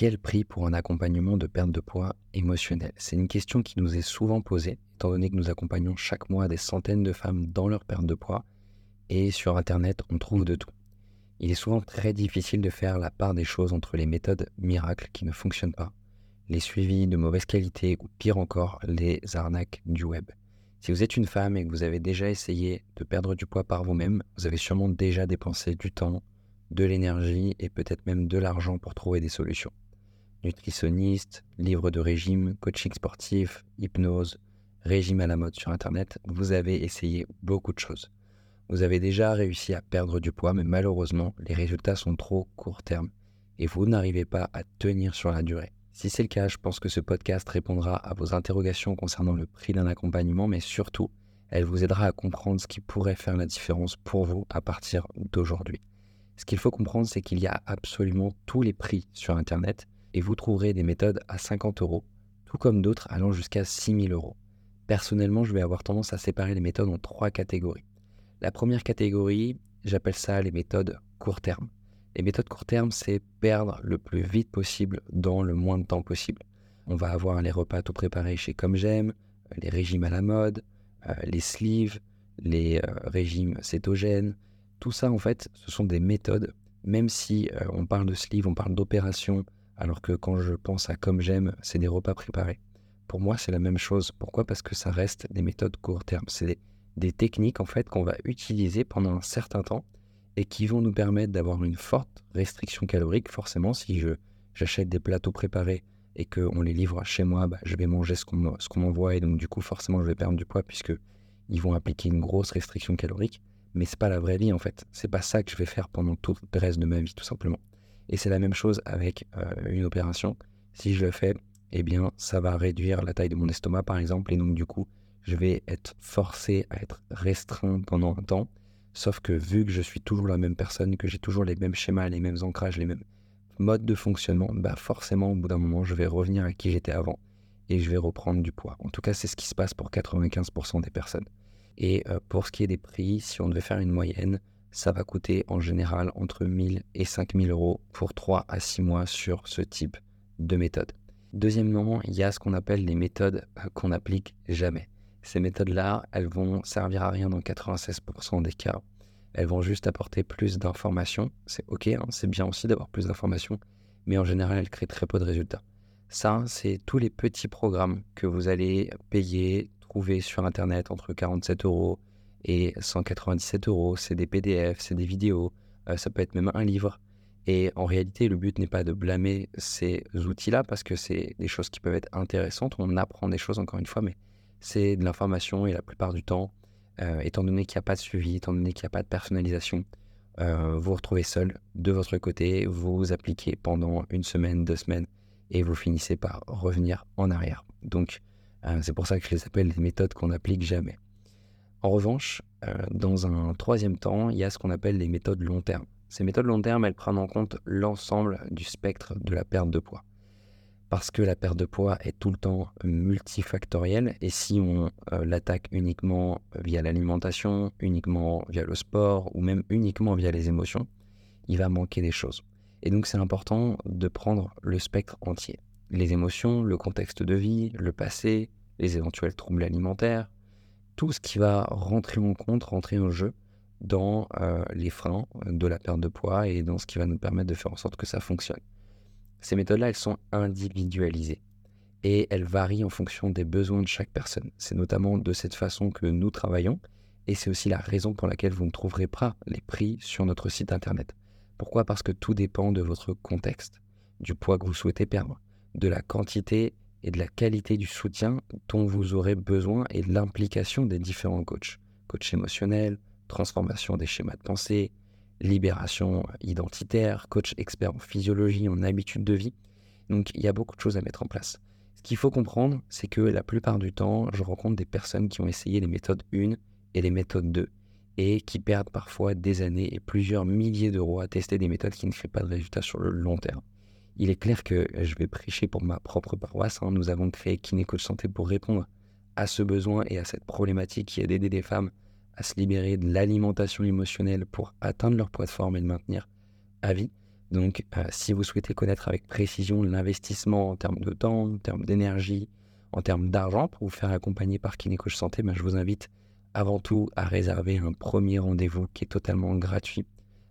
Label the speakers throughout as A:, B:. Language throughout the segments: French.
A: Quel prix pour un accompagnement de perte de poids émotionnel? C'est une question qui nous est souvent posée, étant donné que nous accompagnons chaque mois des centaines de femmes dans leur perte de poids, et sur Internet, on trouve de tout. Il est souvent très difficile de faire la part des choses entre les méthodes miracles qui ne fonctionnent pas, les suivis de mauvaise qualité ou pire encore, les arnaques du web. Si vous êtes une femme et que vous avez déjà essayé de perdre du poids par vous-même, vous avez sûrement déjà dépensé du temps, de l'énergie et peut-être même de l'argent pour trouver des solutions nutritionniste, livre de régime, coaching sportif, hypnose, régime à la mode sur Internet, vous avez essayé beaucoup de choses. Vous avez déjà réussi à perdre du poids, mais malheureusement, les résultats sont trop court terme et vous n'arrivez pas à tenir sur la durée. Si c'est le cas, je pense que ce podcast répondra à vos interrogations concernant le prix d'un accompagnement, mais surtout, elle vous aidera à comprendre ce qui pourrait faire la différence pour vous à partir d'aujourd'hui. Ce qu'il faut comprendre, c'est qu'il y a absolument tous les prix sur Internet et vous trouverez des méthodes à 50 euros, tout comme d'autres allant jusqu'à 6000 euros. Personnellement, je vais avoir tendance à séparer les méthodes en trois catégories. La première catégorie, j'appelle ça les méthodes court terme. Les méthodes court terme, c'est perdre le plus vite possible dans le moins de temps possible. On va avoir les repas tout préparés chez Comme J'aime, les régimes à la mode, euh, les sleeves, les euh, régimes cétogènes. Tout ça, en fait, ce sont des méthodes. Même si euh, on parle de sleeve, on parle d'opération, alors que quand je pense à comme j'aime, c'est des repas préparés. Pour moi, c'est la même chose. Pourquoi? Parce que ça reste des méthodes court terme. C'est des, techniques en fait qu'on va utiliser pendant un certain temps et qui vont nous permettre d'avoir une forte restriction calorique. Forcément, si je j'achète des plateaux préparés et qu'on les livre chez moi, bah, je vais manger ce qu'on m'envoie et donc du coup forcément je vais perdre du poids puisque ils vont appliquer une grosse restriction calorique. Mais c'est pas la vraie vie en fait. C'est pas ça que je vais faire pendant tout le reste de ma vie tout simplement. Et c'est la même chose avec euh, une opération. Si je le fais, eh bien, ça va réduire la taille de mon estomac, par exemple, et donc du coup, je vais être forcé à être restreint pendant un temps. Sauf que vu que je suis toujours la même personne, que j'ai toujours les mêmes schémas, les mêmes ancrages, les mêmes modes de fonctionnement, bah forcément, au bout d'un moment, je vais revenir à qui j'étais avant et je vais reprendre du poids. En tout cas, c'est ce qui se passe pour 95% des personnes. Et euh, pour ce qui est des prix, si on devait faire une moyenne, ça va coûter en général entre 1000 et 5000 euros pour 3 à 6 mois sur ce type de méthode. Deuxièmement, il y a ce qu'on appelle les méthodes euh, qu'on n'applique jamais. Ces méthodes-là, elles vont servir à rien dans 96% des cas. Elles vont juste apporter plus d'informations. C'est ok, hein, c'est bien aussi d'avoir plus d'informations, mais en général, elles créent très peu de résultats. Ça, c'est tous les petits programmes que vous allez payer, trouver sur Internet entre 47 euros et 197 euros, c'est des PDF, c'est des vidéos, euh, ça peut être même un livre. Et en réalité, le but n'est pas de blâmer ces outils-là parce que c'est des choses qui peuvent être intéressantes. On apprend des choses encore une fois, mais c'est de l'information et la plupart du temps, euh, étant donné qu'il n'y a pas de suivi, étant donné qu'il n'y a pas de personnalisation, euh, vous vous retrouvez seul de votre côté, vous vous appliquez pendant une semaine, deux semaines et vous finissez par revenir en arrière. Donc, c'est pour ça que je les appelle les méthodes qu'on n'applique jamais. En revanche, euh, dans un troisième temps, il y a ce qu'on appelle les méthodes long terme. Ces méthodes long terme, elles prennent en compte l'ensemble du spectre de la perte de poids. Parce que la perte de poids est tout le temps multifactorielle, et si on euh, l'attaque uniquement via l'alimentation, uniquement via le sport, ou même uniquement via les émotions, il va manquer des choses. Et donc c'est important de prendre le spectre entier. Les émotions, le contexte de vie, le passé, les éventuels troubles alimentaires, tout ce qui va rentrer en compte, rentrer en jeu dans euh, les freins de la perte de poids et dans ce qui va nous permettre de faire en sorte que ça fonctionne. Ces méthodes-là, elles sont individualisées et elles varient en fonction des besoins de chaque personne. C'est notamment de cette façon que nous travaillons et c'est aussi la raison pour laquelle vous ne trouverez pas les prix sur notre site internet. Pourquoi? Parce que tout dépend de votre contexte, du poids que vous souhaitez perdre, de la quantité et de la qualité du soutien dont vous aurez besoin et de l'implication des différents coachs. Coach émotionnel, transformation des schémas de pensée, libération identitaire, coach expert en physiologie, en habitude de vie. Donc il y a beaucoup de choses à mettre en place. Ce qu'il faut comprendre, c'est que la plupart du temps, je rencontre des personnes qui ont essayé les méthodes 1 et les méthodes 2 et qui perdent parfois des années et plusieurs milliers d'euros à tester des méthodes qui ne créent pas de résultats sur le long terme il est clair que je vais prêcher pour ma propre paroisse. Hein. Nous avons créé Kinéco Santé pour répondre à ce besoin et à cette problématique qui est d'aider des femmes à se libérer de l'alimentation émotionnelle pour atteindre leur poids de forme et de maintenir à vie. Donc, euh, si vous souhaitez connaître avec précision l'investissement en termes de temps, en termes d'énergie, en termes d'argent pour vous faire accompagner par Kinécoach Santé, ben, je vous invite avant tout à réserver un premier rendez-vous qui est totalement gratuit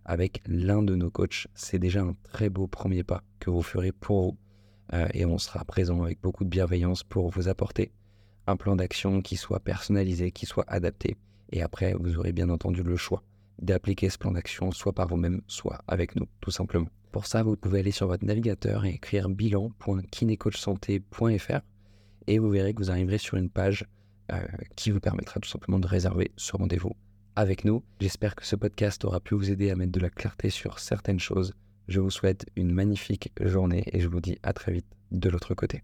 A: avec l'un de nos coachs. C'est déjà un très beau premier pas que vous ferez pour vous. Euh, et on sera présent avec beaucoup de bienveillance pour vous apporter un plan d'action qui soit personnalisé, qui soit adapté. Et après, vous aurez bien entendu le choix d'appliquer ce plan d'action soit par vous-même, soit avec nous, tout simplement. Pour ça, vous pouvez aller sur votre navigateur et écrire bilan.kinecoachsanté.fr et vous verrez que vous arriverez sur une page euh, qui vous permettra tout simplement de réserver ce rendez-vous avec nous. J'espère que ce podcast aura pu vous aider à mettre de la clarté sur certaines choses. Je vous souhaite une magnifique journée et je vous dis à très vite de l'autre côté.